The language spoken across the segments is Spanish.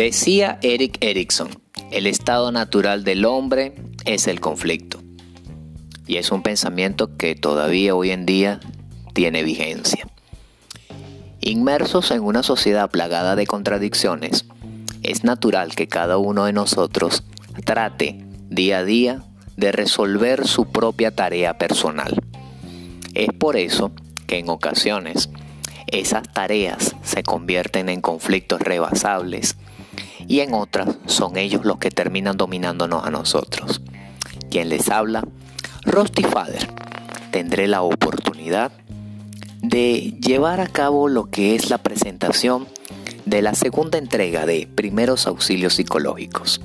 Decía Eric Erickson, el estado natural del hombre es el conflicto. Y es un pensamiento que todavía hoy en día tiene vigencia. Inmersos en una sociedad plagada de contradicciones, es natural que cada uno de nosotros trate día a día de resolver su propia tarea personal. Es por eso que en ocasiones esas tareas se convierten en conflictos rebasables y en otras son ellos los que terminan dominándonos a nosotros. Quien les habla, Rusty Father. Tendré la oportunidad de llevar a cabo lo que es la presentación de la segunda entrega de Primeros Auxilios Psicológicos.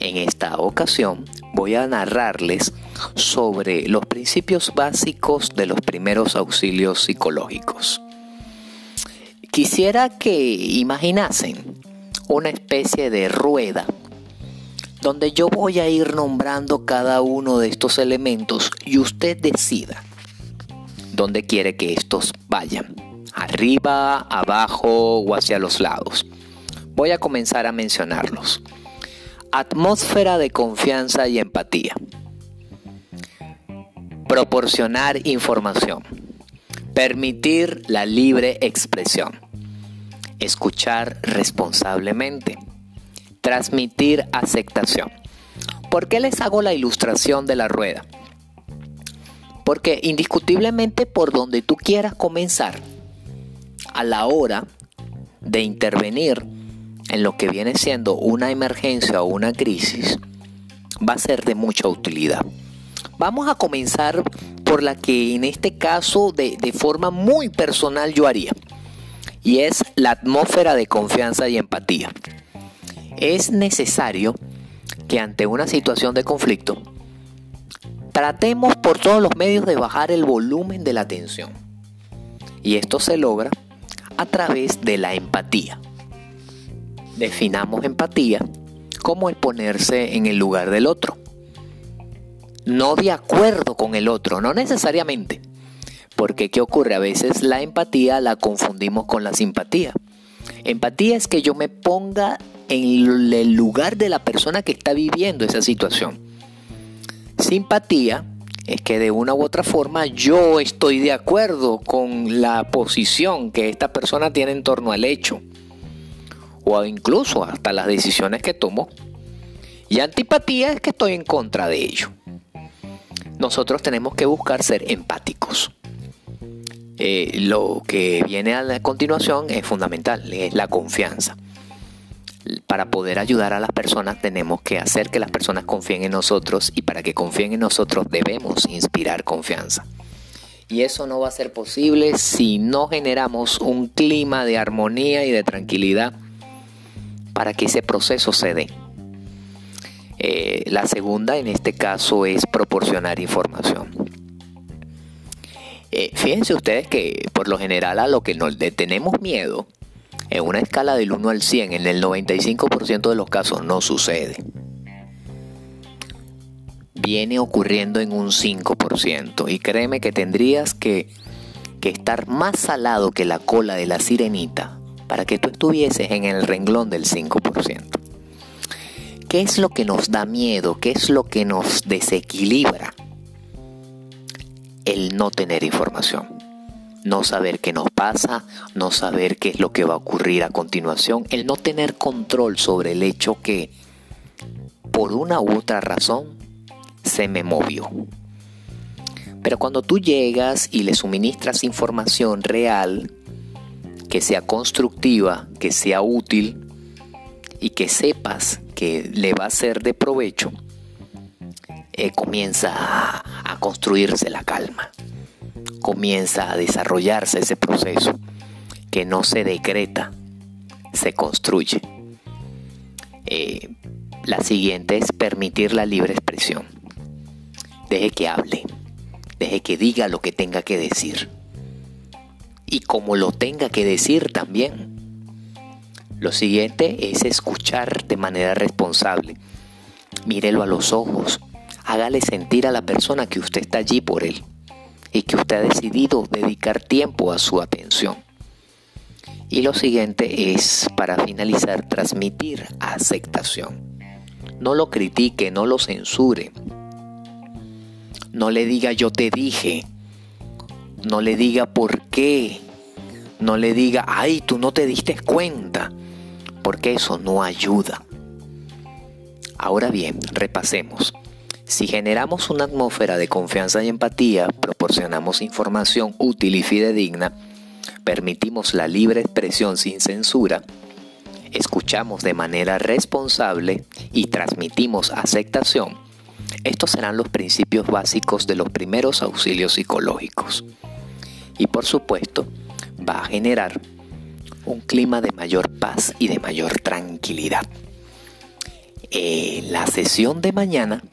En esta ocasión voy a narrarles sobre los principios básicos de los primeros auxilios psicológicos. Quisiera que imaginasen una especie de rueda donde yo voy a ir nombrando cada uno de estos elementos y usted decida dónde quiere que estos vayan, arriba, abajo o hacia los lados. Voy a comenzar a mencionarlos. Atmósfera de confianza y empatía. Proporcionar información. Permitir la libre expresión. Escuchar responsablemente. Transmitir aceptación. ¿Por qué les hago la ilustración de la rueda? Porque indiscutiblemente por donde tú quieras comenzar, a la hora de intervenir en lo que viene siendo una emergencia o una crisis, va a ser de mucha utilidad. Vamos a comenzar por la que en este caso de, de forma muy personal yo haría, y es la atmósfera de confianza y empatía. Es necesario que ante una situación de conflicto, tratemos por todos los medios de bajar el volumen de la tensión. Y esto se logra a través de la empatía. Definamos empatía como el ponerse en el lugar del otro. No de acuerdo con el otro, no necesariamente. Porque ¿qué ocurre? A veces la empatía la confundimos con la simpatía. Empatía es que yo me ponga en el lugar de la persona que está viviendo esa situación. Simpatía es que de una u otra forma yo estoy de acuerdo con la posición que esta persona tiene en torno al hecho o incluso hasta las decisiones que tomo. Y antipatía es que estoy en contra de ello. Nosotros tenemos que buscar ser empáticos. Eh, lo que viene a la continuación es fundamental, es la confianza. Para poder ayudar a las personas tenemos que hacer que las personas confíen en nosotros y para que confíen en nosotros debemos inspirar confianza. Y eso no va a ser posible si no generamos un clima de armonía y de tranquilidad para que ese proceso se dé. Eh, la segunda en este caso es proporcionar información. Eh, fíjense ustedes que por lo general a lo que nos tenemos miedo, en una escala del 1 al 100, en el 95% de los casos no sucede. Viene ocurriendo en un 5% y créeme que tendrías que, que estar más salado que la cola de la sirenita para que tú estuvieses en el renglón del 5%. ¿Qué es lo que nos da miedo? ¿Qué es lo que nos desequilibra? El no tener información. No saber qué nos pasa, no saber qué es lo que va a ocurrir a continuación, el no tener control sobre el hecho que por una u otra razón se me movió. Pero cuando tú llegas y le suministras información real, que sea constructiva, que sea útil y que sepas que le va a ser de provecho, eh, comienza a, construirse la calma, comienza a desarrollarse ese proceso que no se decreta, se construye. Eh, la siguiente es permitir la libre expresión. Deje que hable, deje que diga lo que tenga que decir y como lo tenga que decir también. Lo siguiente es escuchar de manera responsable. Mírelo a los ojos. Hágale sentir a la persona que usted está allí por él y que usted ha decidido dedicar tiempo a su atención. Y lo siguiente es, para finalizar, transmitir aceptación. No lo critique, no lo censure. No le diga yo te dije. No le diga por qué. No le diga, ay, tú no te diste cuenta. Porque eso no ayuda. Ahora bien, repasemos. Si generamos una atmósfera de confianza y empatía, proporcionamos información útil y fidedigna, permitimos la libre expresión sin censura, escuchamos de manera responsable y transmitimos aceptación, estos serán los principios básicos de los primeros auxilios psicológicos. Y por supuesto, va a generar un clima de mayor paz y de mayor tranquilidad. La sesión de mañana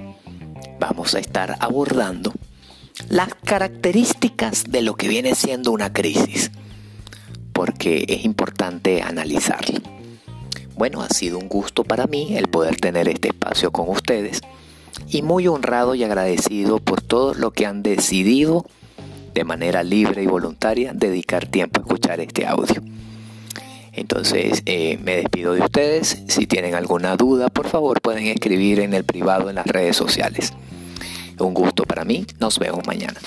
vamos a estar abordando las características de lo que viene siendo una crisis, porque es importante analizarla. Bueno, ha sido un gusto para mí el poder tener este espacio con ustedes y muy honrado y agradecido por todo lo que han decidido de manera libre y voluntaria dedicar tiempo a escuchar este audio. Entonces eh, me despido de ustedes. Si tienen alguna duda, por favor pueden escribir en el privado en las redes sociales. Un gusto para mí. Nos vemos mañana.